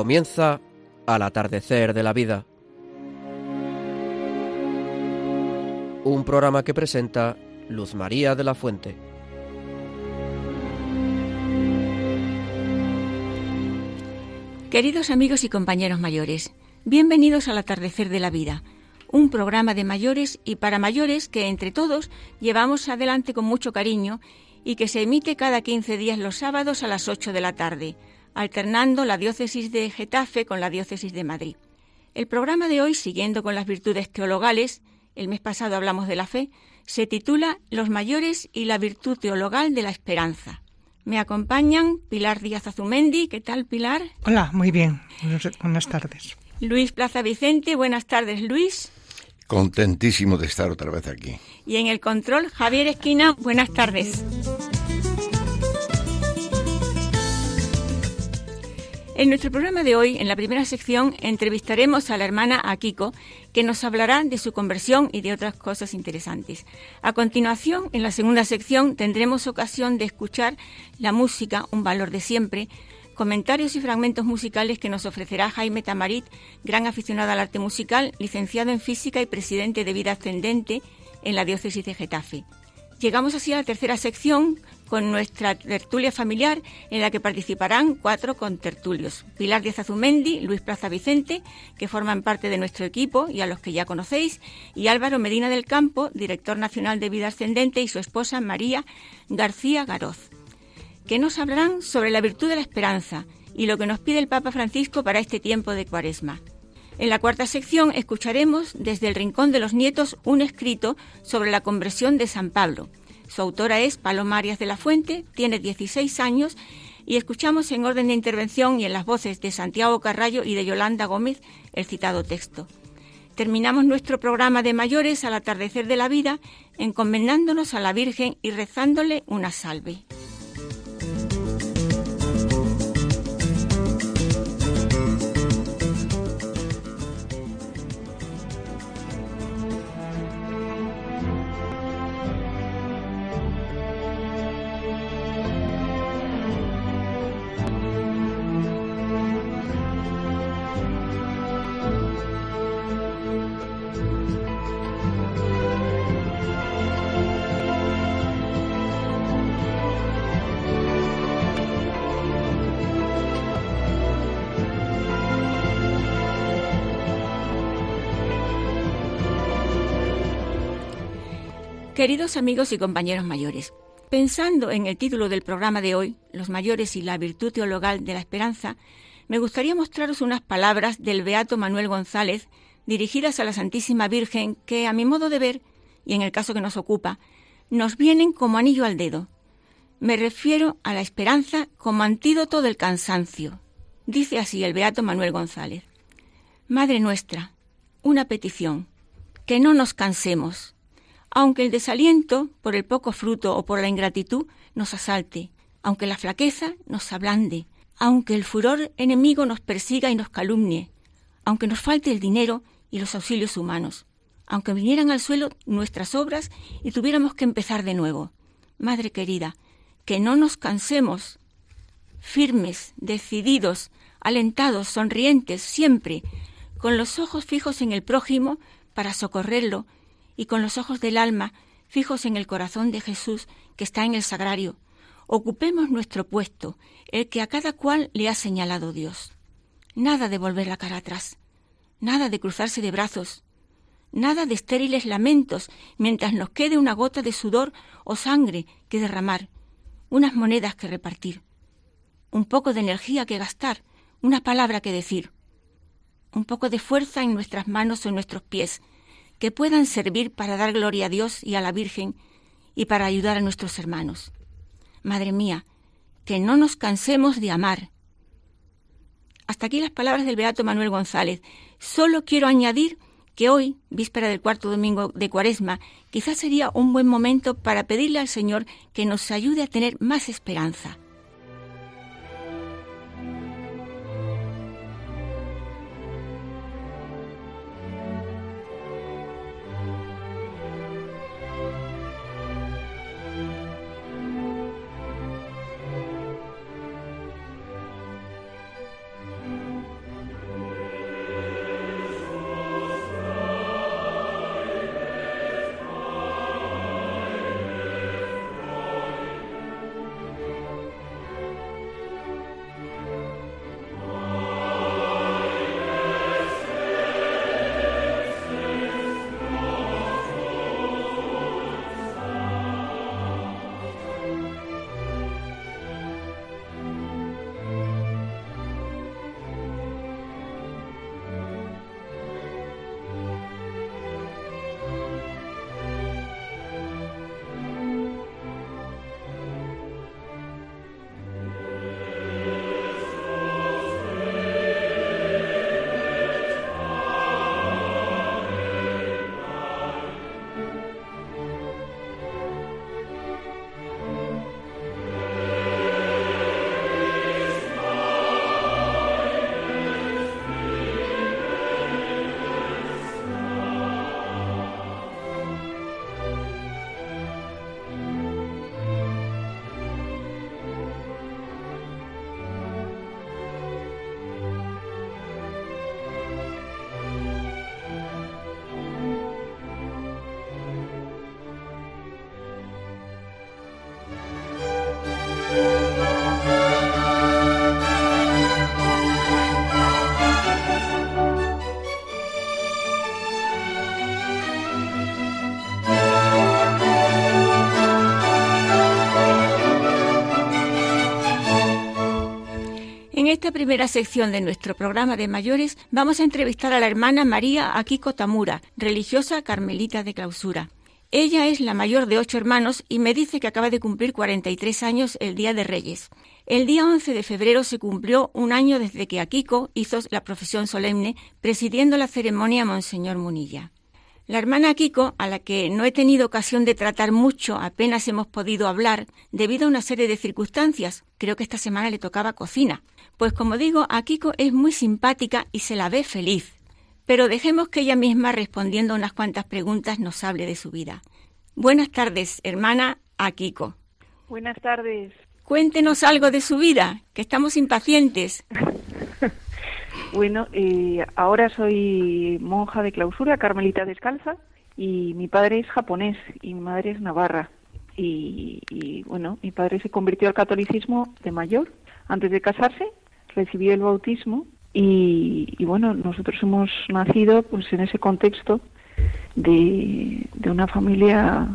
Comienza al atardecer de la vida. Un programa que presenta Luz María de la Fuente. Queridos amigos y compañeros mayores, bienvenidos al atardecer de la vida, un programa de mayores y para mayores que entre todos llevamos adelante con mucho cariño y que se emite cada 15 días los sábados a las 8 de la tarde alternando la diócesis de Getafe con la diócesis de Madrid. El programa de hoy, siguiendo con las virtudes teologales, el mes pasado hablamos de la fe, se titula Los mayores y la virtud teologal de la esperanza. Me acompañan Pilar Díaz Azumendi. ¿Qué tal, Pilar? Hola, muy bien. Buenas tardes. Luis Plaza Vicente. Buenas tardes, Luis. Contentísimo de estar otra vez aquí. Y en el control, Javier Esquina. Buenas tardes. En nuestro programa de hoy, en la primera sección, entrevistaremos a la hermana Akiko, que nos hablará de su conversión y de otras cosas interesantes. A continuación, en la segunda sección, tendremos ocasión de escuchar la música, un valor de siempre, comentarios y fragmentos musicales que nos ofrecerá Jaime Tamarit, gran aficionado al arte musical, licenciado en física y presidente de Vida Ascendente en la diócesis de Getafe. Llegamos así a la tercera sección con nuestra tertulia familiar en la que participarán cuatro contertulios. Pilar Díaz Azumendi, Luis Plaza Vicente, que forman parte de nuestro equipo y a los que ya conocéis, y Álvaro Medina del Campo, director nacional de Vida Ascendente, y su esposa María García Garoz, que nos hablarán sobre la virtud de la esperanza y lo que nos pide el Papa Francisco para este tiempo de Cuaresma. En la cuarta sección escucharemos desde el Rincón de los Nietos un escrito sobre la conversión de San Pablo su autora es Paloma Arias de la Fuente, tiene 16 años y escuchamos en orden de intervención y en las voces de Santiago Carrallo y de Yolanda Gómez el citado texto. Terminamos nuestro programa de mayores al atardecer de la vida encomendándonos a la Virgen y rezándole una salve. Queridos amigos y compañeros mayores, pensando en el título del programa de hoy, Los mayores y la virtud teologal de la esperanza, me gustaría mostraros unas palabras del beato Manuel González dirigidas a la Santísima Virgen que, a mi modo de ver, y en el caso que nos ocupa, nos vienen como anillo al dedo. Me refiero a la esperanza como antídoto del cansancio. Dice así el beato Manuel González. Madre nuestra, una petición, que no nos cansemos aunque el desaliento por el poco fruto o por la ingratitud nos asalte, aunque la flaqueza nos ablande, aunque el furor enemigo nos persiga y nos calumnie, aunque nos falte el dinero y los auxilios humanos, aunque vinieran al suelo nuestras obras y tuviéramos que empezar de nuevo. Madre querida, que no nos cansemos, firmes, decididos, alentados, sonrientes, siempre, con los ojos fijos en el prójimo para socorrerlo y con los ojos del alma fijos en el corazón de Jesús que está en el sagrario, ocupemos nuestro puesto, el que a cada cual le ha señalado Dios. Nada de volver la cara atrás, nada de cruzarse de brazos, nada de estériles lamentos mientras nos quede una gota de sudor o sangre que derramar, unas monedas que repartir, un poco de energía que gastar, una palabra que decir, un poco de fuerza en nuestras manos o en nuestros pies, que puedan servir para dar gloria a Dios y a la Virgen y para ayudar a nuestros hermanos. Madre mía, que no nos cansemos de amar. Hasta aquí las palabras del Beato Manuel González. Solo quiero añadir que hoy, víspera del cuarto domingo de Cuaresma, quizás sería un buen momento para pedirle al Señor que nos ayude a tener más esperanza esta primera sección de nuestro programa de mayores vamos a entrevistar a la hermana María Akiko Tamura, religiosa carmelita de clausura. Ella es la mayor de ocho hermanos y me dice que acaba de cumplir 43 años el Día de Reyes. El día 11 de febrero se cumplió un año desde que Akiko hizo la profesión solemne presidiendo la ceremonia Monseñor Munilla. La hermana Kiko, a la que no he tenido ocasión de tratar mucho, apenas hemos podido hablar, debido a una serie de circunstancias. Creo que esta semana le tocaba cocina. Pues como digo, a Kiko es muy simpática y se la ve feliz. Pero dejemos que ella misma, respondiendo a unas cuantas preguntas, nos hable de su vida. Buenas tardes, hermana Akiko. Buenas tardes. Cuéntenos algo de su vida, que estamos impacientes. Bueno, eh, ahora soy monja de clausura, carmelita descalza, y mi padre es japonés y mi madre es navarra. Y, bueno, mi padre se convirtió al catolicismo de mayor. Antes de casarse, recibió el bautismo y, bueno, nosotros hemos nacido pues en ese contexto de, una familia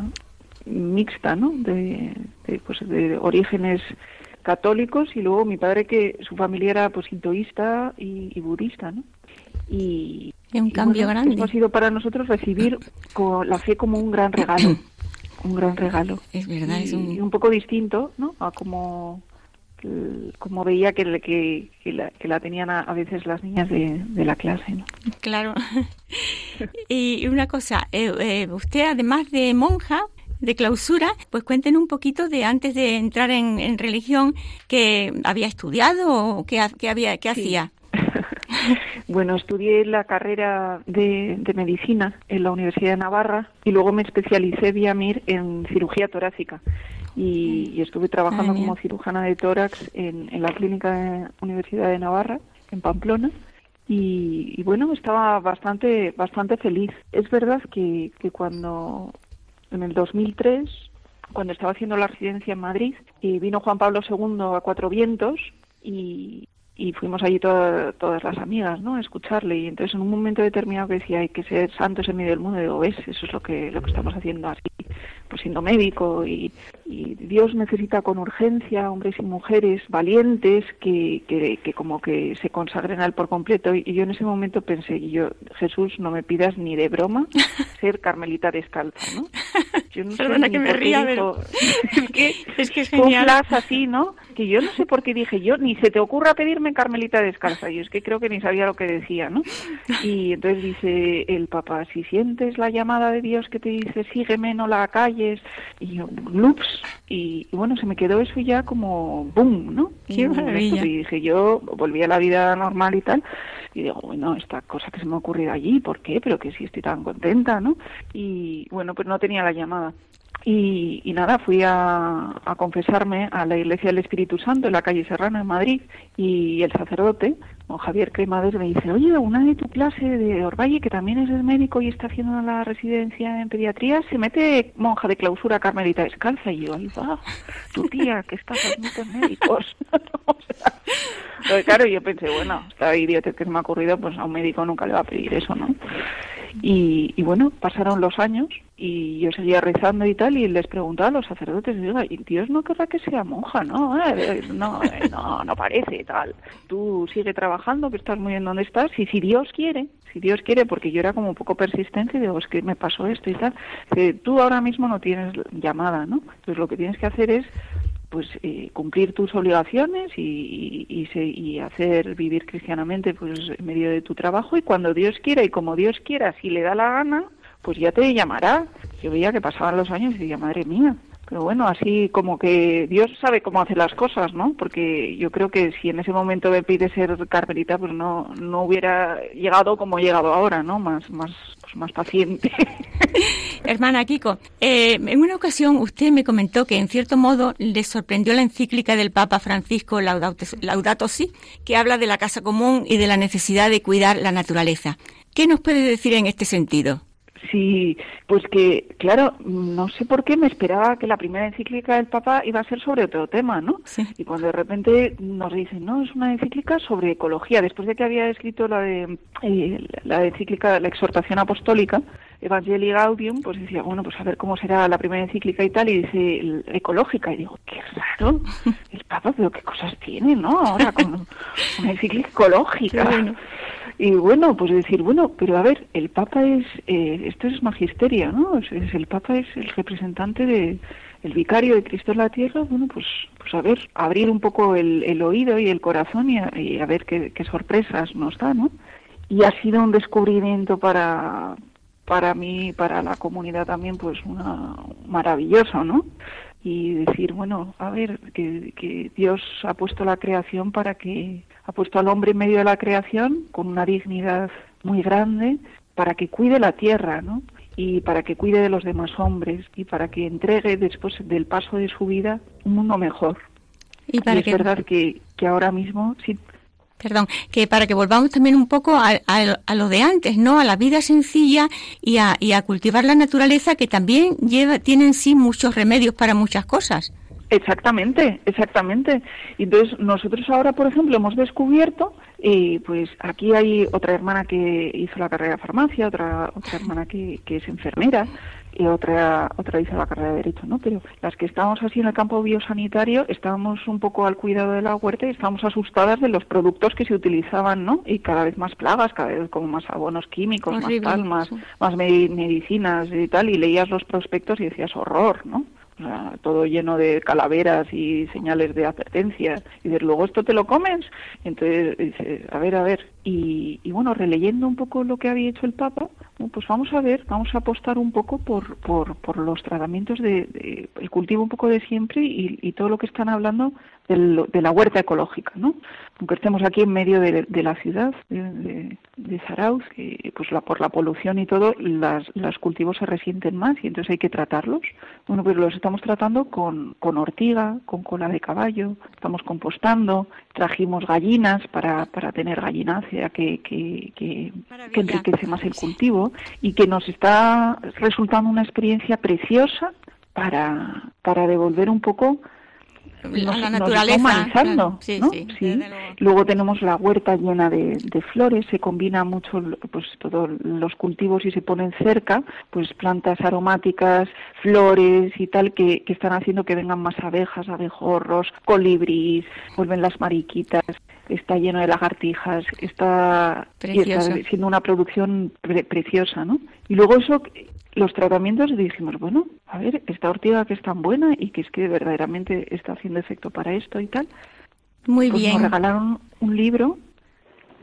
mixta, ¿no? De, pues, de orígenes católicos y luego mi padre que su familia era pues hinduista y, budista, ¿no? Y, un cambio grande. Ha sido para nosotros recibir la fe como un gran regalo, un gran regalo. Es verdad, es un... un poco distinto, ¿no? A como como veía que, que, que, la, que la tenían a, veces las niñas de, de la clase. ¿no? Claro. y una cosa, eh, eh, usted además de monja, de clausura, pues cuenten un poquito de antes de entrar en, religión que había estudiado o qué, había, qué hacía. Bueno, estudié la carrera de, medicina en la Universidad de Navarra y luego me especialicé vía MIR en cirugía torácica y, estuve trabajando como cirujana de tórax en, la clínica de Universidad de Navarra en Pamplona y, bueno estaba bastante bastante feliz. Es verdad que, que cuando en el 2003, cuando estaba haciendo la residencia en Madrid, y vino Juan Pablo II a Cuatro Vientos y, y fuimos allí todas las amigas, ¿no? A escucharle y entonces en un momento determinado que decía hay que ser santos en medio del mundo, digo, ves, eso es lo que lo que estamos haciendo así, pues siendo médico y, Dios necesita con urgencia hombres y mujeres valientes que, que, como que se consagren a él por completo y, yo en ese momento pensé, y yo, Jesús, no me pidas ni de broma ser carmelita descalza, ¿no? Yo no sé que me ría, pero... es que es que es genial. así, ¿no? Que yo no sé por qué dije yo, ni se te ocurra pedirme Carmelita descalza. Y es que creo que ni sabía lo que decía, ¿no? Y entonces dice el papá, si sientes la llamada de Dios que te dice, sígueme, no la y loops, y, bueno, se me quedó eso ya como boom, ¿no? Qué maravilla. Y dije, yo volví a la vida normal y tal, y digo, bueno, esta cosa que se me ha ocurrido allí, ¿por qué? Pero que sí estoy tan contenta, ¿no? Y bueno, pues no tenía la llamada. Y, nada, fui a, confesarme a la Iglesia del Espíritu Santo en la calle Serrano, en Madrid, y el sacerdote, don Javier Cremades, me dice, oye, una de tu clase de Orvalle, que también es el médico y está haciendo la residencia en pediatría, se mete monja de clausura carmelita descalza. Y yo, ahí va, tu tía, que está con médicos. o sea, claro, yo pensé, bueno, esta idiota que se me ha ocurrido, pues a un médico nunca le va a pedir eso, ¿no? Y, bueno, pasaron los años y yo seguía rezando y tal y les preguntaba a los sacerdotes, digo, Dios no querrá que sea monja, ¿no? Eh, no, eh, no, no parece tal. Tú sigue trabajando, que estás muy bien donde estás y si Dios quiere, si Dios quiere, porque yo era como un poco persistente y digo, es que me pasó esto y tal, que tú ahora mismo no tienes llamada, ¿no? Entonces lo que tienes que hacer es pues eh, cumplir tus obligaciones y, y, hacer vivir cristianamente pues en medio de tu trabajo y cuando Dios quiera y como Dios quiera si le da la gana pues ya te llamará yo veía que pasaban los años y decía madre mía pero bueno, así como que Dios sabe cómo hacer las cosas, ¿no? Porque yo creo que si en ese momento me pide ser carmelita, pues no, no hubiera llegado como he llegado ahora, ¿no? Más, más, pues más paciente. Hermana Kiko, eh, en una ocasión usted me comentó que en cierto modo le sorprendió la encíclica del Papa Francisco Laudato, Laudato Si, que habla de la casa común y de la necesidad de cuidar la naturaleza. ¿Qué nos puede decir en este sentido? Sí, pues que, claro, no sé por qué me esperaba que la primera encíclica del Papa iba a ser sobre otro tema, ¿no? Y cuando de repente nos dicen, no, es una encíclica sobre ecología, después de que había escrito la de eh, la encíclica, la exhortación apostólica, Evangelii Gaudium, pues decía, bueno, pues a ver cómo será la primera encíclica y tal, y dice ecológica, y digo, qué raro, el Papa, pero qué cosas tiene, ¿no? Ahora con una encíclica ecológica. Y bueno, pues decir, bueno, pero a ver, el Papa es, eh, esto es magisterio, ¿no? Es, el Papa es el representante de, el vicario de Cristo en la tierra, bueno, pues, pues a ver, abrir un poco el, el oído y el corazón y a, ver qué, qué, sorpresas nos da, ¿no? Y ha sido un descubrimiento para, para mí, para la comunidad también, pues una maravilloso, ¿no? Y decir, bueno, a ver, que, que Dios ha puesto la creación para que, ha puesto al hombre en medio de la creación con una dignidad muy grande para que cuide la tierra, ¿no? y para que cuide de los demás hombres y para que entregue después del paso de su vida un mundo mejor. Y, para es verdad que, que ahora mismo sí. Perdón, que para que volvamos también un poco a, a, lo de antes, ¿no? A la vida sencilla y a, y a cultivar la naturaleza que también lleva, tiene en sí muchos remedios para muchas cosas. Exactamente, exactamente. Entonces nosotros ahora, por ejemplo, hemos descubierto, y pues aquí hay otra hermana que hizo la carrera de farmacia, otra otra hermana que, que es enfermera y otra otra hizo la carrera de derecho, ¿no? Pero las que estábamos así en el campo biosanitario estábamos un poco al cuidado de la huerta y estábamos asustadas de los productos que se utilizaban, ¿no? Y cada vez más plagas, cada vez como más abonos químicos, más palmas, más medicinas y tal, y leías los prospectos y decías horror, ¿no? todo lleno de calaveras y señales de advertencia. Y de luego esto te lo comes. Entonces dices, a ver, a ver. Y, bueno, releyendo un poco lo que había hecho el Papa, pues vamos a ver, vamos a apostar un poco por, por, por los tratamientos de, el cultivo un poco de siempre y, y todo lo que están hablando de la huerta ecológica, ¿no? Aunque estemos aquí en medio de, la ciudad de, de, Zarauz, que pues la, por la polución y todo, las, los cultivos se resienten más y entonces hay que tratarlos. Bueno, pues los estamos tratando con, con ortiga, con cola de caballo, estamos compostando, trajimos gallinas para, para tener gallinacia que, que, que, que enriquece más el cultivo y que nos está resultando una experiencia preciosa para, para devolver un poco la naturaleza. ¿no? sí, Luego tenemos la huerta llena de, flores, se combina mucho pues todos los cultivos y se ponen cerca, pues plantas aromáticas, flores y tal que, que están haciendo que vengan más abejas, abejorros, colibríes, vuelven las mariquitas está lleno de lagartijas, está, está siendo una producción preciosa, ¿no? Y luego eso los tratamientos dijimos, bueno, a ver, esta ortiga que es tan buena y que es que verdaderamente está haciendo efecto para esto y tal. Muy pues bien. Nos regalaron un libro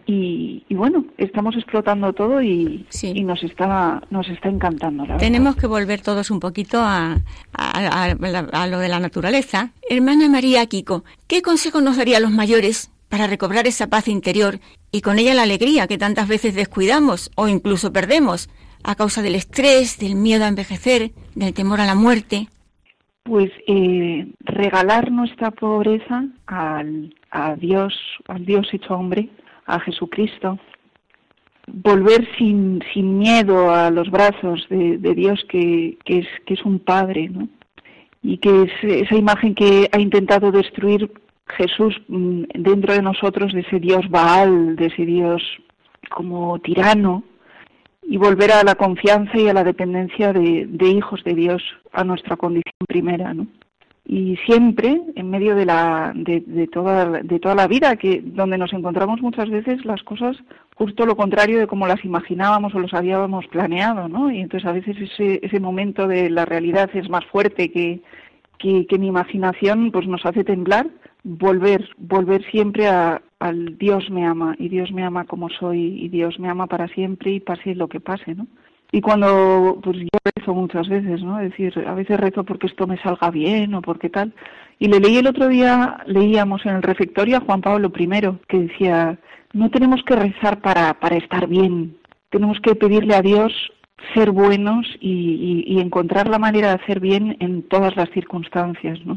y, bueno, estamos explotando todo y, y, nos está nos está encantando. Tenemos que volver todos un poquito a, a, a, lo de la naturaleza. Hermana María Kiko, ¿qué consejo nos daría a los mayores para recobrar esa paz interior y con ella la alegría que tantas veces descuidamos o incluso perdemos a causa del estrés, del miedo a envejecer, del temor a la muerte? Pues eh, regalar nuestra pobreza al, a Dios, al Dios hecho hombre, a Jesucristo, volver sin, sin miedo a los brazos de, Dios que, que, es, que es un Padre, ¿no? Y que es esa imagen que ha intentado destruir Jesús mm, dentro de nosotros, de ese Dios Baal, de ese Dios como tirano, y volver a la confianza y a la dependencia de, hijos de Dios, a nuestra condición primera, ¿no? Y siempre, en medio de, la, de, toda, de toda la vida, que donde nos encontramos muchas veces las cosas justo lo contrario de como las imaginábamos o los habíamos planeado, ¿no? Y entonces a veces ese, ese momento de la realidad es más fuerte que, que, que mi imaginación pues nos hace temblar, volver, volver siempre a, al Dios me ama y Dios me ama como soy y Dios me ama para siempre y pase lo que pase, ¿no? Y cuando, pues yo rezo muchas veces, ¿no? Decir, a veces rezo porque esto me salga bien o porque tal. Y le leí el otro día, leíamos en el refectorio a Juan Pablo I, que decía, no tenemos que rezar para, para estar bien, tenemos que pedirle a Dios ser buenos y, y encontrar la manera de hacer bien en todas las circunstancias, ¿no?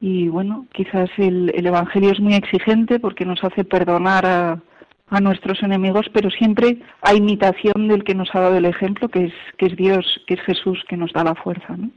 Y bueno, quizás el, Evangelio es muy exigente porque nos hace perdonar a, a, nuestros enemigos, pero siempre a imitación del que nos ha dado el ejemplo, que es, que es Dios, que es Jesús, que nos da la fuerza. ¿no?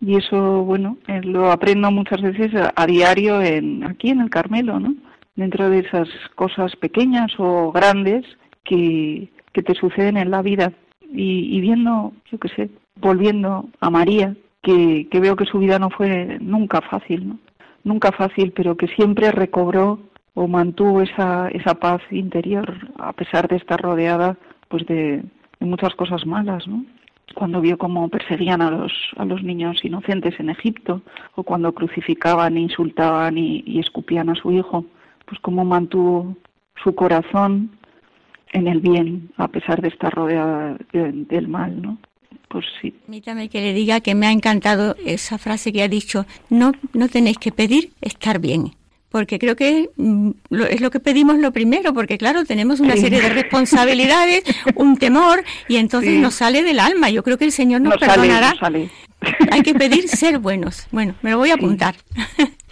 Y eso, bueno, eh, lo aprendo muchas veces a, diario en, aquí en el Carmelo, ¿no? dentro de esas cosas pequeñas o grandes que, que te suceden en la vida. y, y viendo, yo qué sé, volviendo a María, que, veo que su vida no fue nunca fácil, ¿no? Nunca fácil, pero que siempre recobró o mantuvo esa, esa paz interior a pesar de estar rodeada pues de, muchas cosas malas, ¿no? Cuando vio cómo perseguían a los, a los niños inocentes en Egipto, o cuando crucificaban, insultaban y, escupían a su hijo, pues cómo mantuvo su corazón en el bien, a pesar de estar rodeada de- del mal, ¿no? Pues sí, Permítame que le diga que me ha encantado esa frase que ha dicho, no, no tenéis que pedir estar bien. Porque creo que mm, es lo que pedimos lo primero, porque claro, tenemos una Sí. serie de responsabilidades, un temor, y entonces Sí. nos sale del alma. Yo creo que el Señor nos sale, perdonará. sale. Hay que pedir ser buenos. Bueno, me lo voy a apuntar.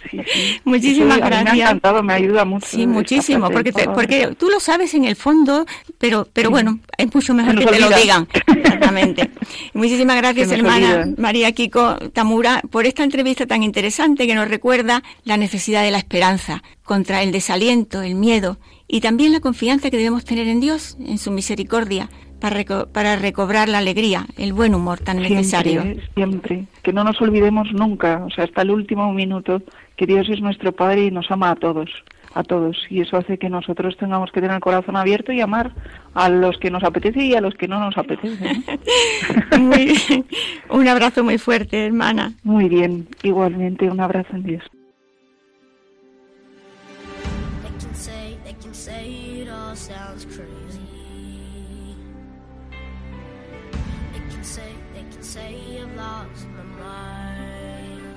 Sí, sí. Muchísimas gracias. Me ha encantado, me ayuda mucho. Sí, muchísimo, porque te- porque tú lo sabes en el fondo, pero pero bueno, es mucho mejor que te lo digan. Exactamente. Muchísimas gracias, hermana olvida. María Kiko Tamura, por esta entrevista tan interesante que nos recuerda la necesidad de la esperanza contra el desaliento, el miedo y también la confianza que debemos tener en Dios, en su misericordia, para, reco- para recobrar la alegría, el buen humor tan necesario. Siempre, siempre. Que no nos olvidemos nunca, o sea, hasta el último minuto, que Dios es nuestro Padre y nos ama a todos, a todos. Y eso hace que nosotros tengamos que tener el corazón abierto y amar a los que nos apetece y a los que no nos apetece. ¿no? Muy bien. Un abrazo muy fuerte, hermana. Muy bien, igualmente, un abrazo en Dios. Say I've lost my mind.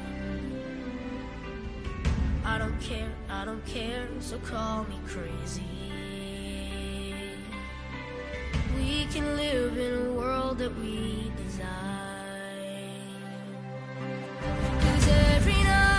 I don't care, I don't care, so call me crazy. We can live in a world that we design. Cause every night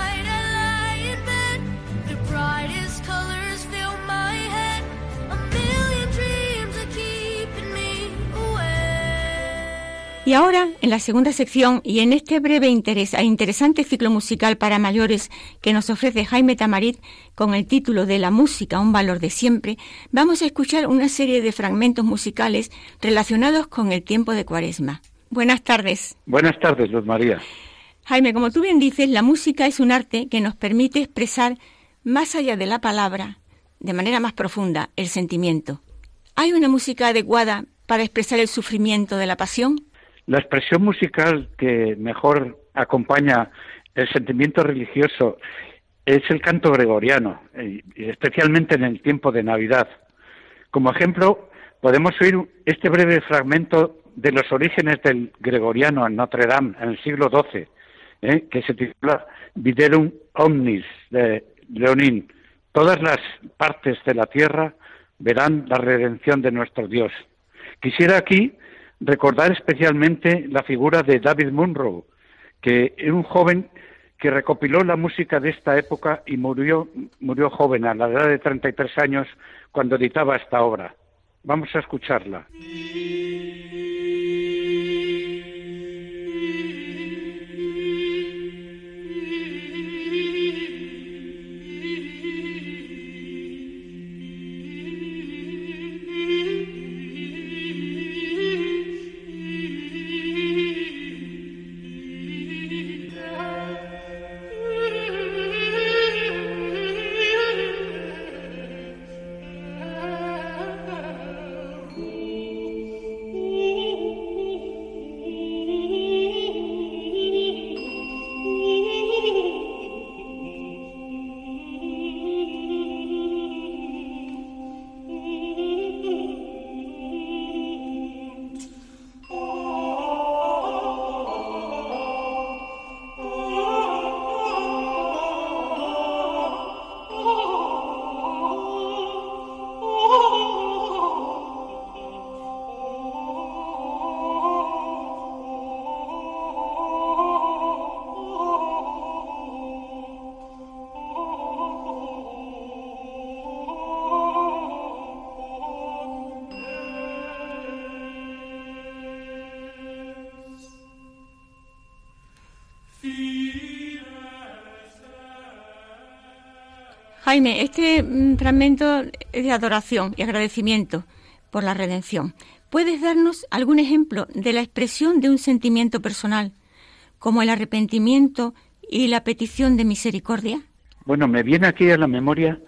Y ahora, en la segunda sección y en este breve interés, e interesante ciclo musical para mayores que nos ofrece Jaime Tamarit con el título de La música, un valor de siempre, vamos a escuchar una serie de fragmentos musicales relacionados con el tiempo de Cuaresma. Buenas tardes. Buenas tardes, Luz María. Jaime, como tú bien dices, la música es un arte que nos permite expresar más allá de la palabra, de manera más profunda, el sentimiento. ¿Hay una música adecuada para expresar el sufrimiento de la pasión? La expresión musical que mejor acompaña el sentimiento religioso es el canto gregoriano, especialmente en el tiempo de Navidad. Como ejemplo, podemos oír este breve fragmento de los orígenes del gregoriano en Notre Dame en el siglo XII, eh, que se titula Viderum Omnis de Leonín. Todas las partes de la tierra verán la redención de nuestro Dios. Quisiera aquí recordar especialmente la figura de David Munro, que era un joven que recopiló la música de esta época y murió, murió joven, a la edad de 33 años, cuando editaba esta obra. Vamos a escucharla. Este mm, fragmento es de adoración y agradecimiento por la redención. ¿Puedes darnos algún ejemplo de la expresión de un sentimiento personal, como el arrepentimiento y la petición de misericordia? Bueno, me viene aquí a la memoria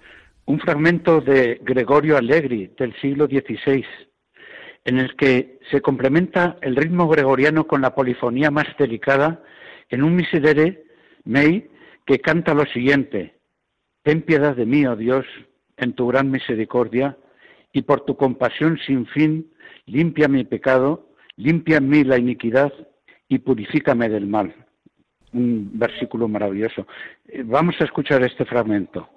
un fragmento de Gregorio Allegri del siglo XVI, en el que se complementa el ritmo gregoriano con la polifonía más delicada en un miserere mei que canta lo siguiente: Ten piedad de mí, oh Dios, en tu gran misericordia, y por tu compasión sin fin, limpia mi pecado, limpia en mí la iniquidad y purifícame del mal. Un versículo maravilloso. Eh, Vamos a escuchar este fragmento.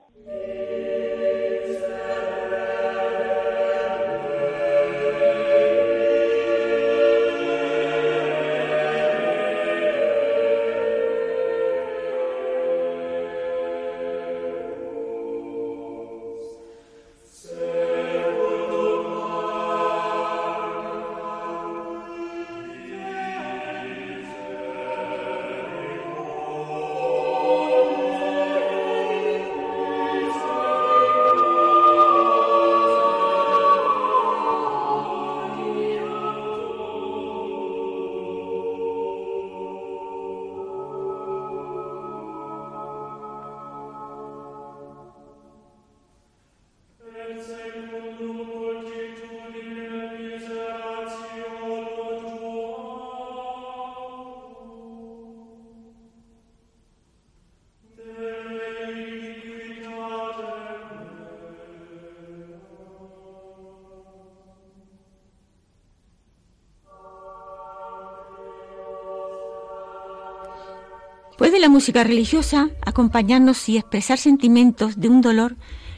¿Puede la música religiosa acompañarnos y expresar sentimientos de un dolor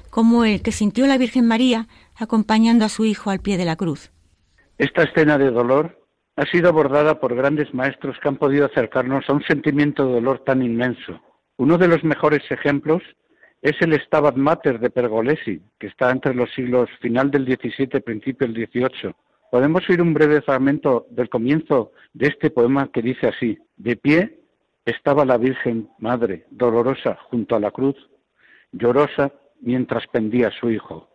como el que sintió la Virgen María acompañando a su hijo al pie de la cruz? Esta escena de dolor ha sido abordada por grandes maestros que han podido acercarnos a un sentimiento de dolor tan inmenso. Uno de los mejores ejemplos es el Stabat Mater de Pergolesi, que está entre los siglos final del XVII, principio del XVIII. Podemos oír un breve fragmento del comienzo de este poema que dice así: De pie estaba la Virgen Madre, dolorosa, junto a la cruz, llorosa mientras pendía a su hijo.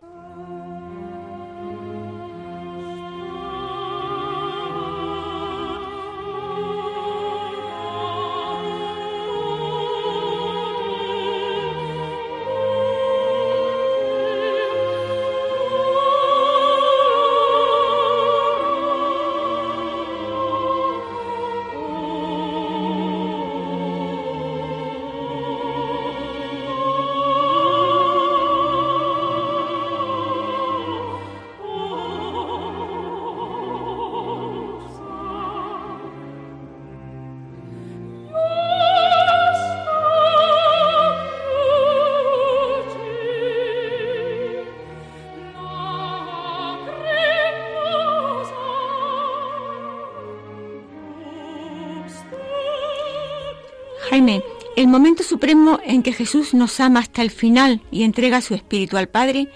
Jaime, el momento supremo en que Jesús nos ama hasta el final y entrega su espíritu al Padre,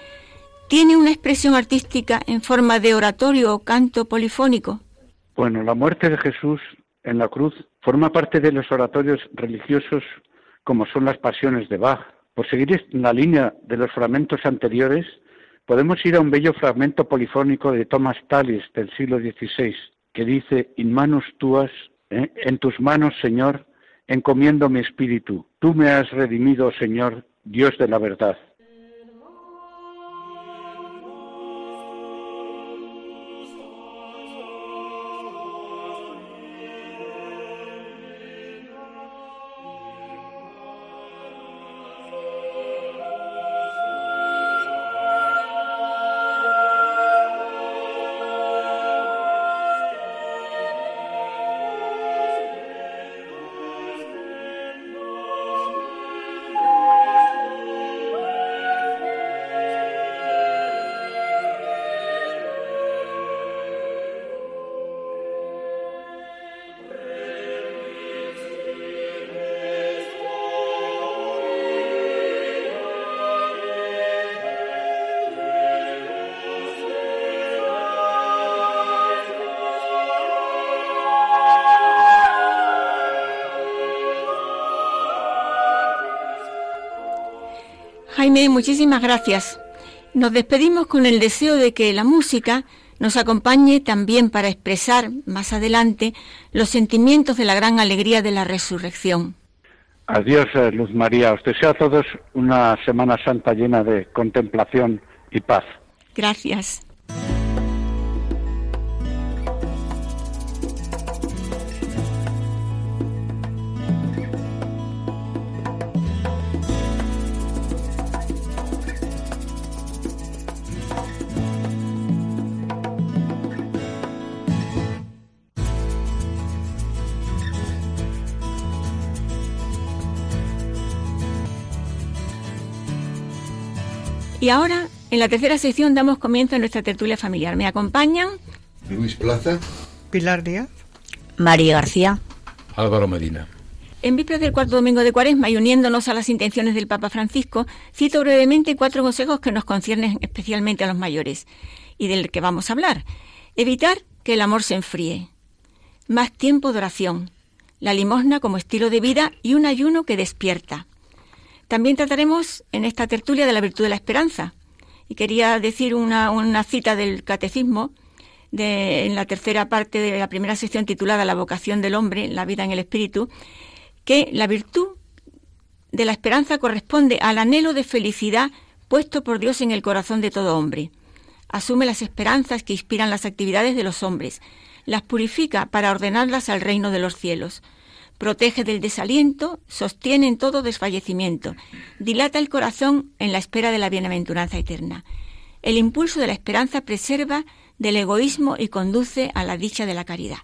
tiene una expresión artística en forma de oratorio o canto polifónico. Bueno, la muerte de Jesús en la cruz forma parte de los oratorios religiosos como son las pasiones de Bach. Por seguir la línea de los fragmentos anteriores, podemos ir a un bello fragmento polifónico de Thomas Tallis del siglo XVI, que dice, In manos tuas, ¿eh? en tus manos, Señor, encomiendo mi espíritu. Tú me has redimido, Señor, Dios de la verdad. Muchísimas gracias. Nos despedimos con el deseo de que la música nos acompañe también para expresar más adelante los sentimientos de la gran alegría de la resurrección. Adiós, eh, Luz María. Os deseo a todos una Semana Santa llena de contemplación y paz. Gracias. Y ahora, en la tercera sección, damos comienzo a nuestra tertulia familiar. Me acompañan Luis Plaza. Pilar Díaz. María García. Álvaro Medina. En vísperas del cuarto domingo de Cuaresma y uniéndonos a las intenciones del Papa Francisco, cito brevemente cuatro consejos que nos conciernen especialmente a los mayores y del que vamos a hablar. Evitar que el amor se enfríe. Más tiempo de oración. La limosna como estilo de vida y un ayuno que despierta. También trataremos en esta tertulia de la virtud de la esperanza. Y quería decir una, cita del catecismo en la tercera parte de la primera sección titulada La vocación del hombre, la vida en el espíritu, que la virtud de la esperanza corresponde al anhelo de felicidad puesto por Dios en el corazón de todo hombre. Asume las esperanzas que inspiran las actividades de los hombres, las purifica para ordenarlas al reino de los cielos protege del desaliento, sostiene en todo desfallecimiento, dilata el corazón en la espera de la bienaventuranza eterna. El impulso de la esperanza preserva del egoísmo y conduce a la dicha de la caridad.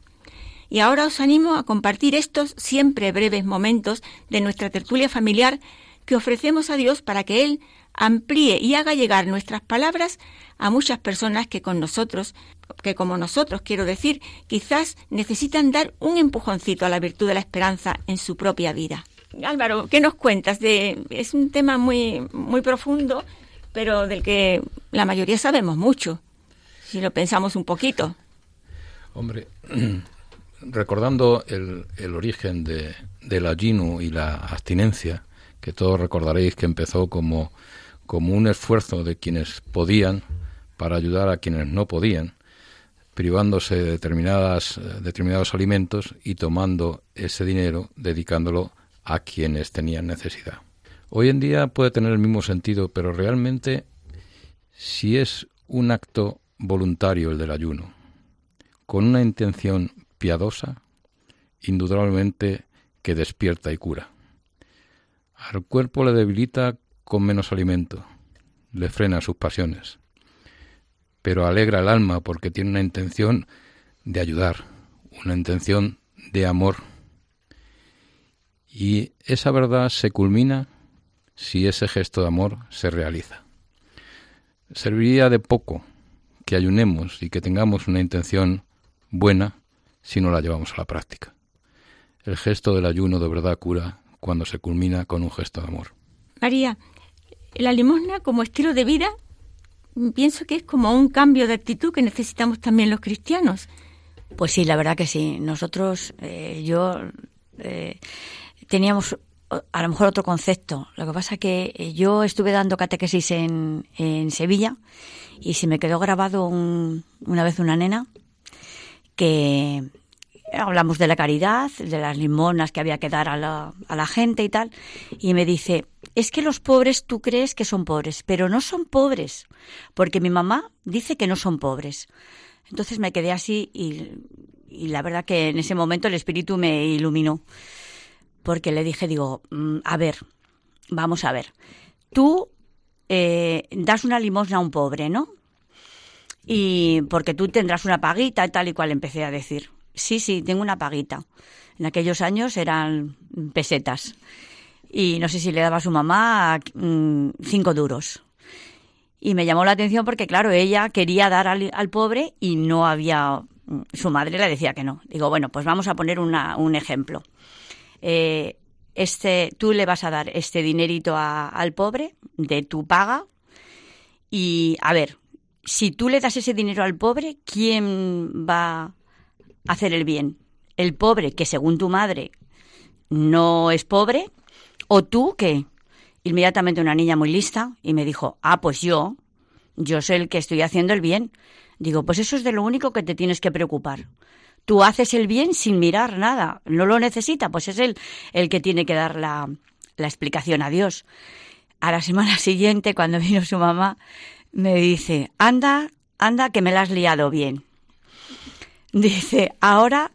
Y ahora os animo a compartir estos siempre breves momentos de nuestra tertulia familiar que ofrecemos a Dios para que Él amplíe y haga llegar nuestras palabras a muchas personas que con nosotros, que como nosotros quiero decir, quizás necesitan dar un empujoncito a la virtud de la esperanza en su propia vida. Álvaro, ¿qué nos cuentas? De, es un tema muy, muy profundo, pero del que la mayoría sabemos mucho, si lo pensamos un poquito. Hombre, recordando el, el origen de, del ayuno y la abstinencia, que todos recordaréis que empezó como, como un esfuerzo de quienes podían para ayudar a quienes no podían, privándose de determinadas, determinados alimentos y tomando ese dinero, dedicándolo a quienes tenían necesidad. Hoy en día puede tener el mismo sentido, pero realmente si es un acto voluntario el del ayuno, con una intención piadosa, indudablemente que despierta y cura. Al cuerpo le debilita con menos alimento, le frena sus pasiones, pero alegra el alma porque tiene una intención de ayudar, una intención de amor. Y esa verdad se culmina si ese gesto de amor se realiza. Serviría de poco que ayunemos y que tengamos una intención buena si no la llevamos a la práctica. El gesto del ayuno de verdad cura cuando se culmina con un gesto de amor. María, la limosna como estilo de vida pienso que es como un cambio de actitud que necesitamos también los cristianos. Pues sí, la verdad que sí. Nosotros, eh, yo, eh, teníamos a lo mejor otro concepto. Lo que pasa que eh, yo estuve dando catequesis en, en Sevilla y se me quedó grabado un, una vez una nena que hablamos de la caridad, de las limonas que había que dar a la, a la gente y tal, y me dice, es que los pobres tú crees que son pobres, pero no son pobres, porque mi mamá dice que no son pobres. Entonces me quedé así y, la verdad que en ese momento el espíritu me iluminó, porque le dije, digo, mm, a ver, vamos a ver, tú eh, das una limosna a un pobre, ¿no? Y porque tú tendrás una paguita tal y cual empecé a decir. Sí, sí, tengo una paguita. En aquellos años eran pesetas. Y no sé si le daba a su mamá mm, cinco duros. Y me llamó la atención porque, claro, ella quería dar al, al pobre y no había. mm, Su madre le decía que no. Digo, bueno, pues vamos a poner una, un ejemplo. Eh, este, tú le vas a dar este dinerito al pobre de tu paga y, a ver, si tú le das ese dinero al pobre, ¿quién va hacer el bien? ¿El pobre, que según tu madre no es pobre? ¿O tú, que Inmediatamente una niña muy lista y me dijo, ah, pues yo, yo soy el que estoy haciendo el bien. Digo, pues eso es de lo único que te tienes que preocupar. Tú haces el bien sin mirar nada. No lo necesita, pues es él el que tiene que dar la, la explicación a Dios. A la semana siguiente, cuando vino su mamá, me dice, anda, anda, que me la has liado bien. Dice, ahora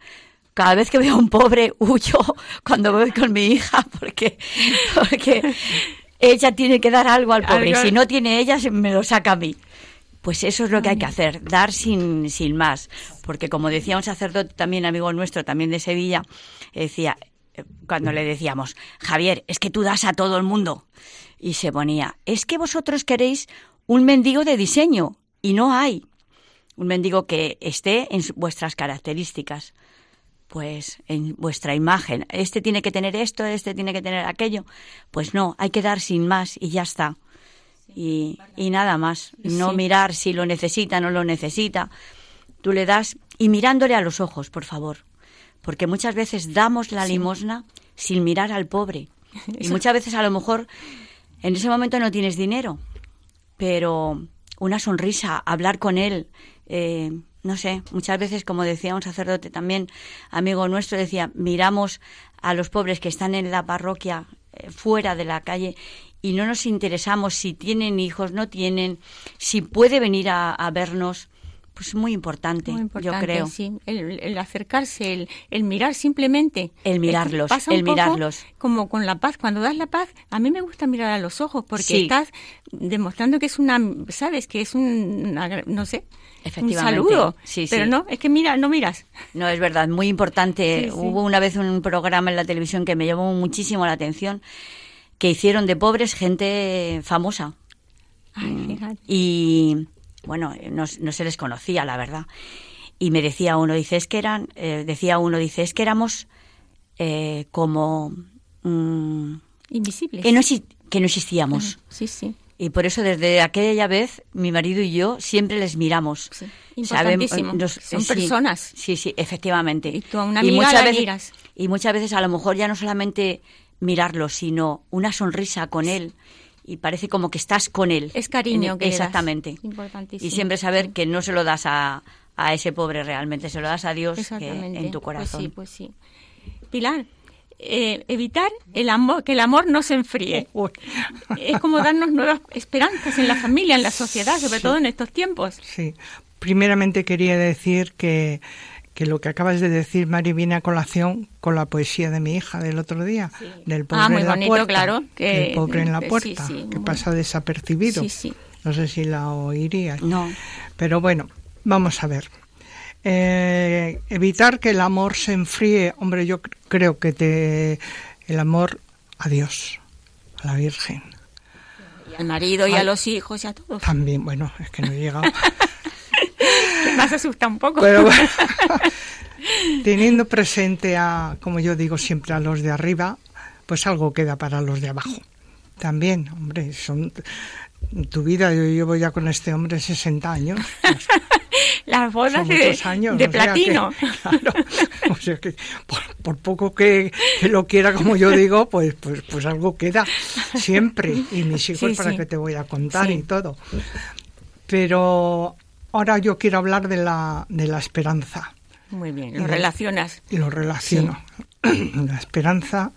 cada vez que veo a un pobre huyo cuando voy con mi hija porque, porque ella tiene que dar algo al pobre. Si no tiene ella, se me lo saca a mí. Pues eso es lo que hay que hacer, dar sin, sin más. Porque como decía un sacerdote también, amigo nuestro, también de Sevilla, decía, eh, cuando le decíamos, Javier, es que tú das a todo el mundo. Y se ponía, es que vosotros queréis un mendigo de diseño y no hay un mendigo que esté en vuestras características, pues en vuestra imagen. Este tiene que tener esto, este tiene que tener aquello. Pues no, hay que dar sin más y ya está. Y, y nada más. No Sí. mirar si lo necesita, no lo necesita. Tú le das y mirándole a los ojos, por favor. Porque muchas veces damos la limosna sin mirar al pobre. Y muchas veces a lo mejor en ese momento no tienes dinero, pero una sonrisa, hablar con él, eh, no sé, muchas veces, como decía un sacerdote también, amigo nuestro, decía, miramos a los pobres que están en la parroquia, eh, fuera de la calle, y no nos interesamos si tienen hijos, no tienen, si puede venir a, a vernos. Pues es muy importante, Muy importante, yo creo. sí. El, el acercarse, el, el mirar simplemente. El mirarlos, pasa un el poco mirarlos. Como con la paz. Cuando das la paz, a mí me gusta mirar a los ojos porque Sí. estás demostrando que es una, ¿sabes? Que es un, no sé, un saludo. Sí, Pero no, es que mira, no miras. No, es verdad, muy importante. Hubo una vez un programa en la televisión que me llamó muchísimo la atención, que hicieron de pobres gente famosa. Ay, fíjate. Y bueno, no, no se les conocía, la verdad. Y me decía uno, dice, es que eran, eh, decía uno, dice, es que éramos eh, como mm, Invisibles. que, no, que no existíamos. Sí, sí. Y por eso desde aquella vez mi marido y yo siempre les miramos. Sí, importantísimo. nos- Son sí, personas. Sí, sí, efectivamente. Y tú a una amiga la veces, miras. y muchas veces a lo mejor ya no solamente mirarlo, sino una sonrisa con él y parece como que estás con él. Es cariño En- que le das. Exactamente. Importantísimo. Y siempre saber que no se lo das a, a ese pobre realmente, se lo das a Dios que en tu corazón. Pues sí, pues sí. Pilar, eh, evitar el amor, que el amor no se enfríe. Uy, Es como darnos nuevas esperanzas en la familia, en la sociedad, sobre Sí. todo en estos tiempos. sí. Primeramente quería decir que, que lo que acabas de decir, Mari, viene a colación con la poesía de mi hija del otro día, del pobre Ah, muy en la bonito, puerta. claro, que- el pobre en la puerta, sí, que pasa desapercibido. No sé si la oirías. No. Pero bueno, vamos a ver. Eh, evitar que el amor se enfríe. Hombre, yo cr- creo que te, el amor a Dios, a la Virgen. Y al marido y Ay. a los hijos y a todos. También, bueno, es que no he llegado. Más asusta un poco. Pero bueno, teniendo presente a, como yo digo siempre, a los de arriba, pues algo queda para los de abajo. También, hombre, son tu vida, yo llevo ya con este hombre 60 años. Las bodas de, años. de que- platino. claro, o sea que por, por poco que, que lo quiera, como yo digo, pues, pues, pues algo queda siempre. Y mis hijos, Sí, para sí. que te voy a contar Sí. y todo. Pero ahora yo quiero hablar de la, de la esperanza. Muy bien, lo relacionas. Y lo relaciono. La esperanza,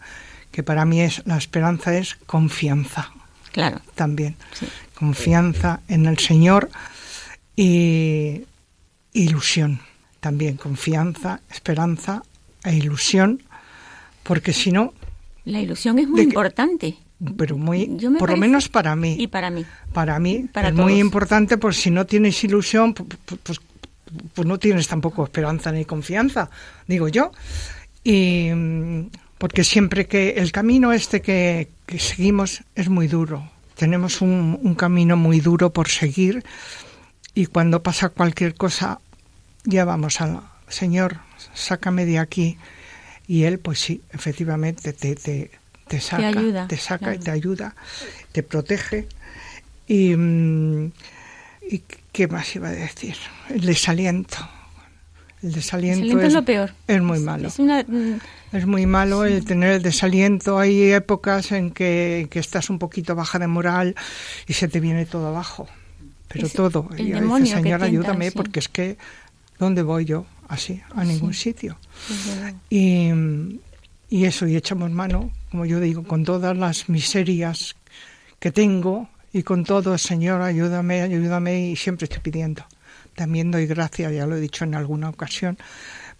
que para mí es, la esperanza es confianza Claro. también. Sí. Confianza en el Señor y ilusión. También confianza, esperanza e ilusión, porque si no, La ilusión es muy importante. Pero muy, por lo menos para mí, Y para mí. para mí para es muy importante, pues si no tienes ilusión, pu- pu- pues, pues no tienes tampoco esperanza ni confianza, digo yo. Y mm, porque siempre que el camino este que, que seguimos es muy duro, tenemos un, un camino muy duro por seguir y cuando pasa cualquier cosa ya vamos al Señor, sácame de aquí. Y Él, pues sí, efectivamente te, te, te saca, ayuda, te saca y te ayuda, te protege. Y, mm, ¿y qué más iba a decir? El desaliento. El desaliento, El desaliento es lo peor. es muy malo. Es una, mm, Es muy malo el tener el desaliento. Hay épocas en que, que estás un poquito baja de moral y se te viene todo abajo. pero todo. el Y dice, que Señor, ayúdame, sí. porque es que, ¿dónde voy yo? Así, a ningún sitio. Y, y eso, y echamos mano, como yo digo, con todas las miserias que tengo y con todo, Señor, ayúdame, ayúdame, y siempre estoy pidiendo. También doy gracias, ya lo he dicho en alguna ocasión,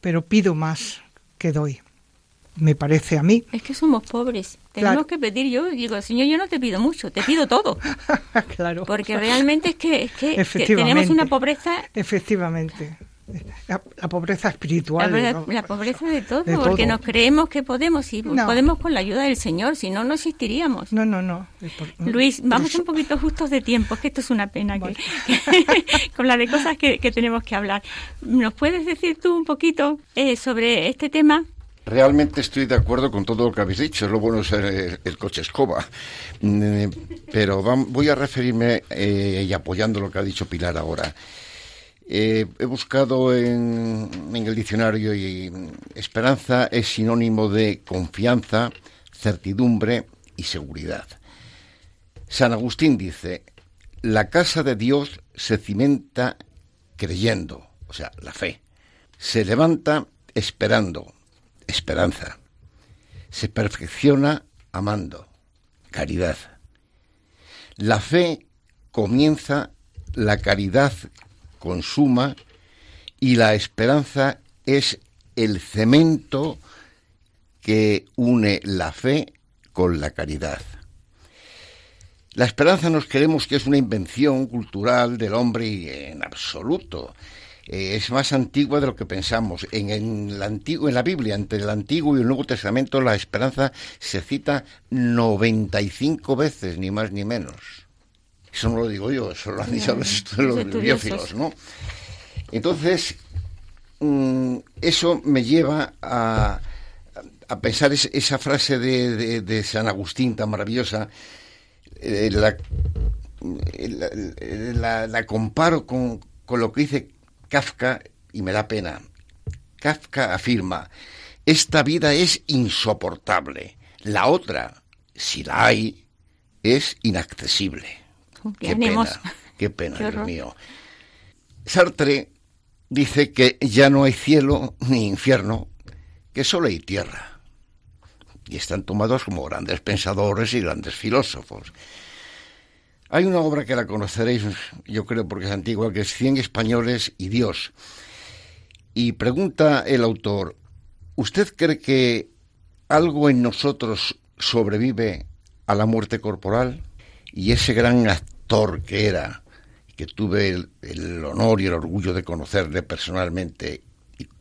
pero pido más que doy. Me parece a mí. Es que somos pobres. Tenemos Claro. que pedir yo. Digo, Señor, yo no te pido mucho, te pido todo. claro. Porque realmente es que, es que- que tenemos una pobreza Efectivamente. La, la pobreza espiritual. la pobreza de todo, De porque todo. nos creemos que podemos y No. podemos con la ayuda del Señor, si no, no existiríamos. No, no, no. Es por- Luis, vamos un poquito justos de tiempo, es que esto es una pena que, que- con la de cosas que, que tenemos que hablar. ¿Nos puedes decir tú un poquito eh, sobre este tema? Realmente estoy de acuerdo con todo lo que habéis dicho, es lo bueno ser el, el coche escoba. Mm, Pero vam- voy a referirme eh, y apoyando lo que ha dicho Pilar ahora. Eh, he buscado en, en el diccionario y mm, esperanza es sinónimo de confianza, certidumbre y seguridad. San Agustín dice, la casa de Dios se cimenta creyendo, o sea, la fe. Se levanta esperando, esperanza. Se perfecciona amando, caridad. La fe comienza, la caridad consuma y la esperanza es el cemento que une la fe con la caridad. La esperanza nos creemos que es una invención cultural del hombre y en absoluto. Eh, es más antigua de lo que pensamos. En, el antiguo, en la Biblia, entre el Antiguo y el Nuevo Testamento, la esperanza se cita 95 veces, ni más ni menos. Eso no lo digo yo, eso lo han dicho los, los bibliófilos, ¿no? Entonces, mm, eso me lleva a, a pensar es, esa frase de, de, de, San Agustín tan maravillosa, eh, la, la, la, la, comparo con, con lo que dice Kafka y me da pena. Kafka afirma, esta vida es insoportable, la otra, si la hay, es inaccesible. Qué, pena, qué pena, qué Dios mío. Sartre dice que ya no hay cielo ni infierno, que solo hay tierra. Y están tomados como grandes pensadores y grandes filósofos. Hay una obra que la conoceréis, yo creo porque es antigua, que es Cien españoles y Dios. Y pregunta el autor, ¿usted cree que algo en nosotros sobrevive a la muerte corporal? Y ese gran que era, que tuve el, honor y el orgullo de conocerle personalmente,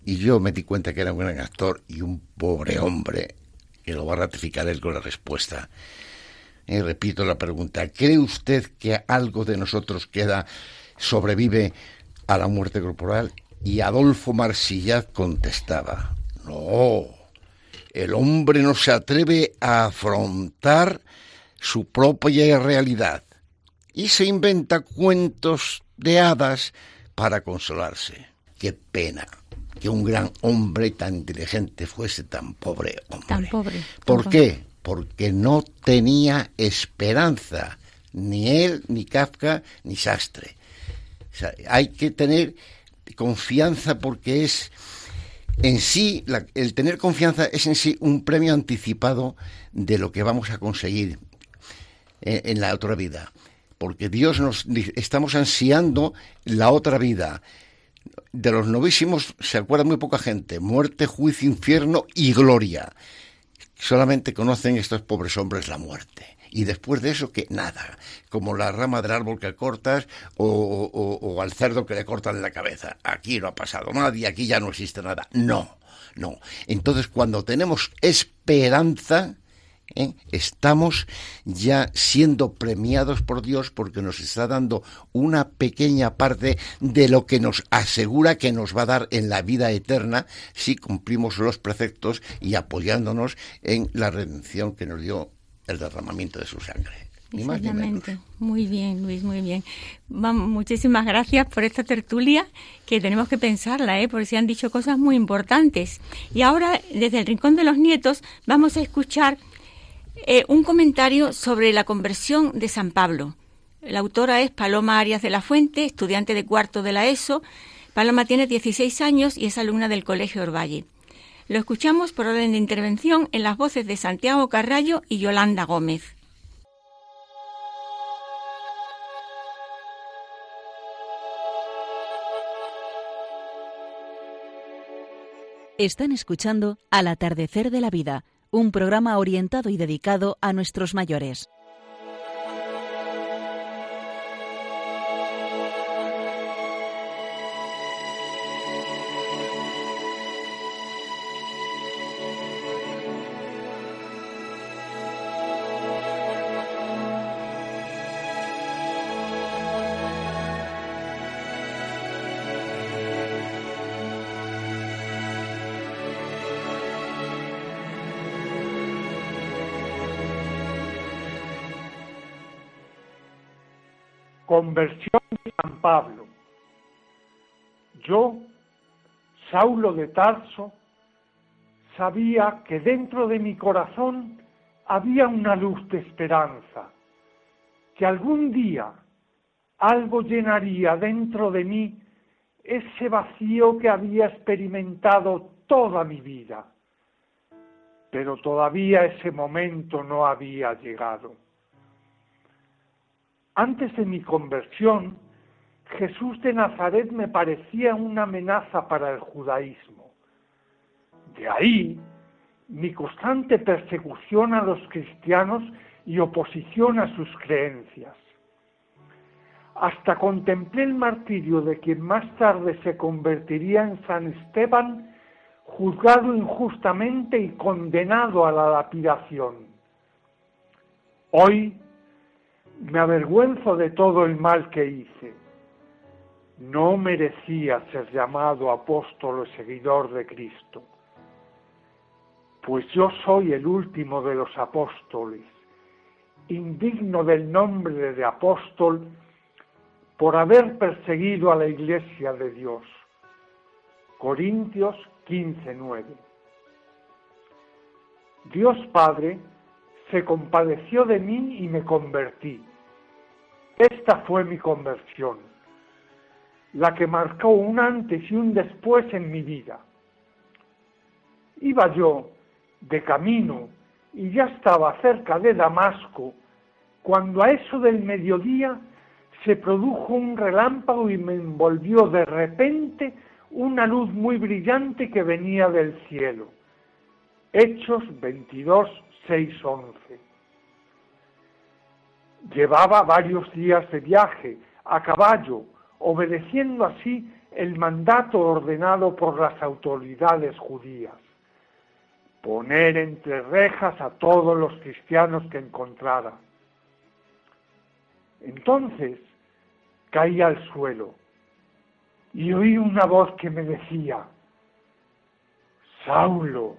y, yo me di cuenta que era un gran actor y un pobre hombre, que lo va a ratificar él con la respuesta. Y repito la pregunta, ¿cree usted que algo de nosotros queda, sobrevive a la muerte corporal? Y Adolfo Marsillat contestaba, no, el hombre no se atreve a afrontar su propia realidad y se inventa cuentos de hadas para consolarse. Qué pena que un gran hombre tan inteligente fuese tan pobre hombre. Tan pobre. ¿Por qué? Porque no tenía esperanza, ni él, ni Kafka, ni Sastre. O sea, hay que tener confianza porque es en sí, la, el tener confianza es en sí un premio anticipado de lo que vamos a conseguir en, en la otra vida. Porque Dios nos estamos ansiando la otra vida. De los novísimos se acuerda muy poca gente. Muerte, juicio, infierno y gloria. Solamente conocen estos pobres hombres la muerte. Y después de eso, que nada. Como la rama del árbol que cortas o, al cerdo que le cortan la cabeza. Aquí no ha pasado nadie, aquí ya no existe nada. No, no. Entonces, cuando tenemos esperanza, ¿eh? estamos ya siendo premiados por Dios porque nos está dando una pequeña parte de lo que nos asegura que nos va a dar en la vida eterna si cumplimos los preceptos y apoyándonos en la redención que nos dio el derramamiento de su sangre. Menos. Muy bien, Luis, muy bien. Muchísimas gracias por esta tertulia que tenemos que pensarla, ¿eh? porque se han dicho cosas muy importantes. Y ahora, desde el Rincón de los Nietos, vamos a escuchar eh, un comentario sobre la conversión de San Pablo. La autora es Paloma Arias de la Fuente, estudiante de cuarto de la ESO. Paloma tiene 16 años y es alumna del Colegio Orvalle. Lo escuchamos por orden de intervención en las voces de Santiago Carrallo y Yolanda Gómez. Están escuchando Al atardecer de la vida, un programa orientado y dedicado a nuestros mayores. Conversión de San Pablo. Yo, Saulo de Tarso, sabía que dentro de mi corazón había una luz de esperanza, que algún día algo llenaría dentro de mí ese vacío que había experimentado toda mi vida. Pero todavía ese momento no había llegado. Antes de mi conversión, Jesús de Nazaret me parecía una amenaza para el judaísmo. De ahí mi constante persecución a los cristianos y oposición a sus creencias. Hasta contemplé el martirio de quien más tarde se convertiría en San Esteban, juzgado injustamente y condenado a la lapidación. Hoy me avergüenzo de todo el mal que hice. No merecía ser llamado apóstol o seguidor de Cristo, pues yo soy el último de los apóstoles, indigno del nombre de apóstol por haber perseguido a la iglesia de Dios. Corintios 15:9. Dios Padre se compadeció de mí y me convertí. Esta fue mi conversión, la que marcó un antes y un después en mi vida. Iba yo de camino y ya estaba cerca de Damasco, cuando a eso del mediodía se produjo un relámpago y me envolvió de repente una luz muy brillante que venía del cielo. Hechos 22, 6, 11. Llevaba varios días de viaje a caballo, obedeciendo así el mandato ordenado por las autoridades judías. Poner entre rejas a todos los cristianos que encontrara. Entonces caí al suelo y oí una voz que me decía, Saulo,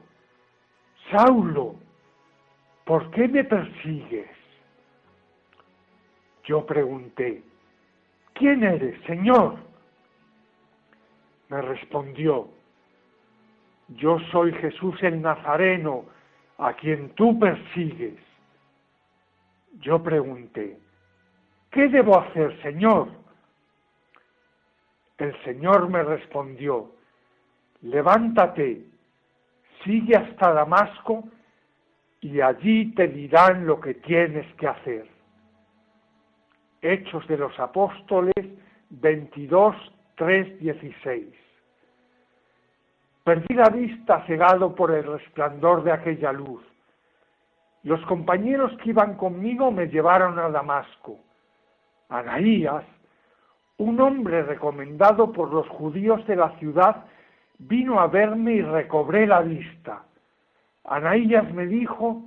Saulo, ¿por qué me persigues? Yo pregunté, ¿quién eres, Señor? Me respondió, yo soy Jesús el Nazareno, a quien tú persigues. Yo pregunté, ¿qué debo hacer, Señor? El Señor me respondió, levántate, sigue hasta Damasco y allí te dirán lo que tienes que hacer. Hechos de los Apóstoles 22, 3, 16. Perdí la vista cegado por el resplandor de aquella luz. Los compañeros que iban conmigo me llevaron a Damasco. Anaías, un hombre recomendado por los judíos de la ciudad, vino a verme y recobré la vista. Anaías me dijo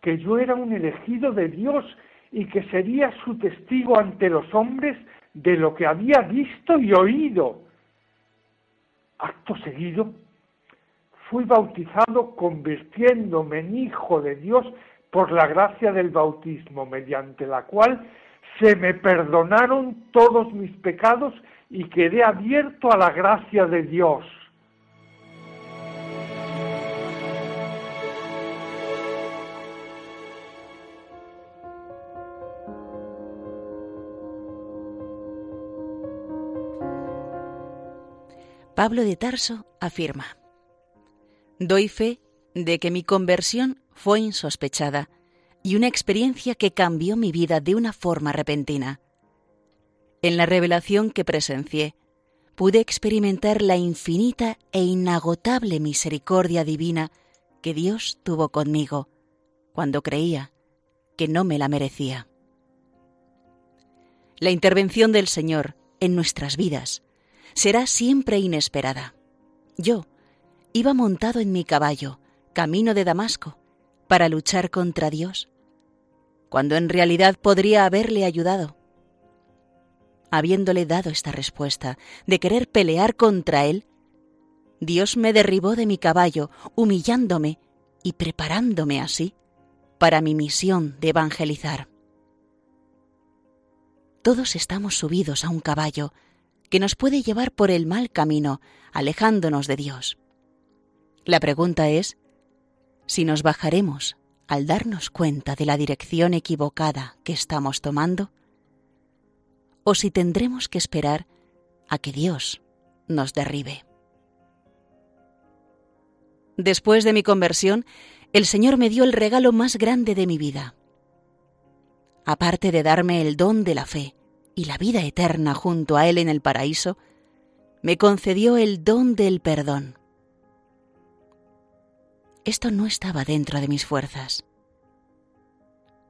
que yo era un elegido de Dios y que sería su testigo ante los hombres de lo que había visto y oído. Acto seguido, fui bautizado convirtiéndome en hijo de Dios por la gracia del bautismo, mediante la cual se me perdonaron todos mis pecados y quedé abierto a la gracia de Dios. Pablo de Tarso afirma, Doy fe de que mi conversión fue insospechada y una experiencia que cambió mi vida de una forma repentina. En la revelación que presencié, pude experimentar la infinita e inagotable misericordia divina que Dios tuvo conmigo cuando creía que no me la merecía. La intervención del Señor en nuestras vidas será siempre inesperada. Yo iba montado en mi caballo, camino de Damasco, para luchar contra Dios, cuando en realidad podría haberle ayudado. Habiéndole dado esta respuesta de querer pelear contra Él, Dios me derribó de mi caballo, humillándome y preparándome así para mi misión de evangelizar. Todos estamos subidos a un caballo que nos puede llevar por el mal camino, alejándonos de Dios. La pregunta es si nos bajaremos al darnos cuenta de la dirección equivocada que estamos tomando, o si tendremos que esperar a que Dios nos derribe. Después de mi conversión, el Señor me dio el regalo más grande de mi vida. Aparte de darme el don de la fe y la vida eterna junto a Él en el paraíso, me concedió el don del perdón. Esto no estaba dentro de mis fuerzas.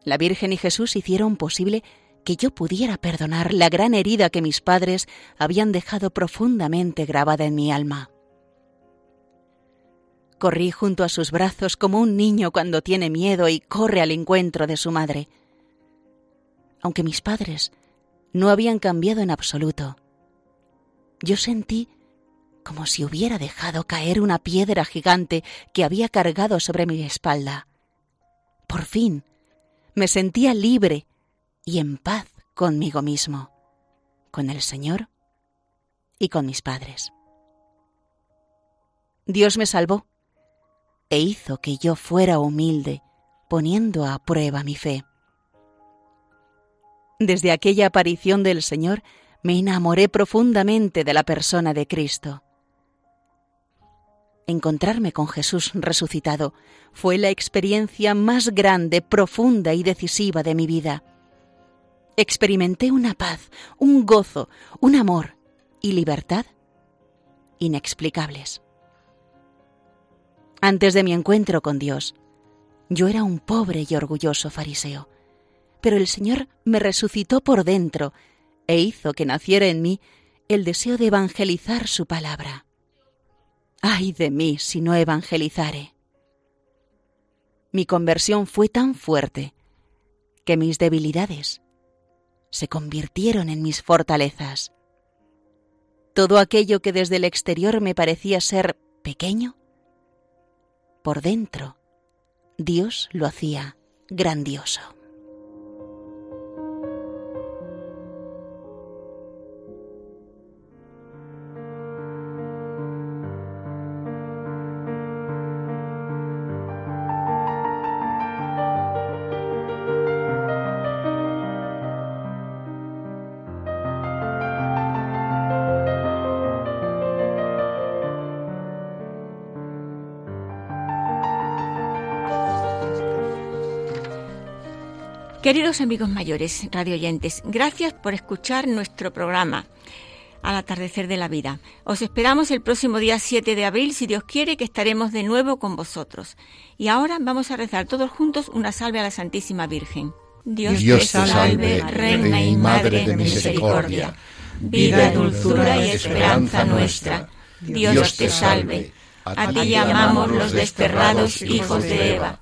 La Virgen y Jesús hicieron posible que yo pudiera perdonar la gran herida que mis padres habían dejado profundamente grabada en mi alma. Corrí junto a sus brazos como un niño cuando tiene miedo y corre al encuentro de su madre. Aunque mis padres no habían cambiado en absoluto, yo sentí como si hubiera dejado caer una piedra gigante que había cargado sobre mi espalda. Por fin me sentía libre y en paz conmigo mismo, con el Señor y con mis padres. Dios me salvó e hizo que yo fuera humilde, poniendo a prueba mi fe. Desde aquella aparición del Señor me enamoré profundamente de la persona de Cristo. Encontrarme con Jesús resucitado fue la experiencia más grande, profunda y decisiva de mi vida. Experimenté una paz, un gozo, un amor y libertad inexplicables. Antes de mi encuentro con Dios, yo era un pobre y orgulloso fariseo, pero el Señor me resucitó por dentro e hizo que naciera en mí el deseo de evangelizar su palabra. Ay de mí si no evangelizare. Mi conversión fue tan fuerte que mis debilidades se convirtieron en mis fortalezas. Todo aquello que desde el exterior me parecía ser pequeño, por dentro, Dios lo hacía grandioso. Queridos amigos mayores, radioyentes, gracias por escuchar nuestro programa al atardecer de la vida. Os esperamos el próximo día 7 de abril, si Dios quiere, que estaremos de nuevo con vosotros. Y ahora vamos a rezar todos juntos una salve a la Santísima Virgen. Dios, te salve, Reina y Madre de misericordia, vida, dulzura y esperanza nuestra. Dios te salve. A ti llamamos los desterrados hijos de Eva.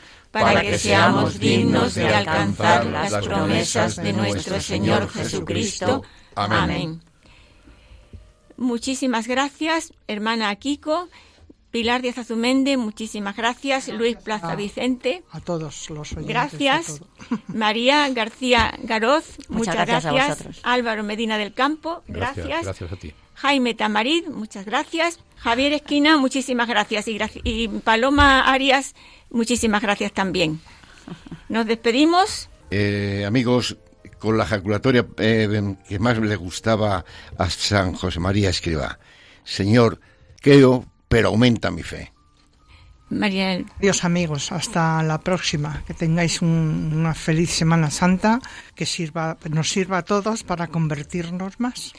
para que seamos dignos de alcanzar las promesas de nuestro Señor Jesucristo. Amén. Muchísimas gracias, hermana Kiko. Pilar Díaz Azumende, muchísimas gracias. Luis Plaza Vicente, A todos los oyentes. gracias. María García Garoz, muchas, Muchas gracias. Álvaro Medina del Campo, Gracias, gracias. gracias a ti. Jaime Tamarid, muchas gracias. Javier Esquina, muchísimas gracias. Y, y Paloma Arias, muchísimas gracias también. Nos despedimos. Eh, amigos, con la ejaculatoria eh, que más le gustaba a San José María Escriba. Señor, creo, pero aumenta mi fe. María, Adiós amigos, hasta la próxima. Que tengáis un- una feliz Semana Santa que sirva, nos sirva a todos para convertirnos más.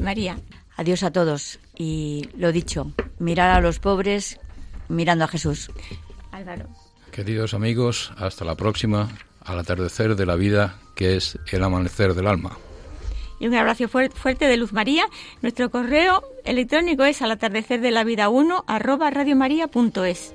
María, Adiós a todos y lo dicho, mirar a los pobres mirando a Jesús. Álvaro. Queridos amigos, hasta la próxima, al atardecer de la vida, que es el amanecer del alma. Y un abrazo fuer- fuerte de Luz María. Nuestro correo electrónico es al atardecer de la vida 1 arroba radiomaria.es.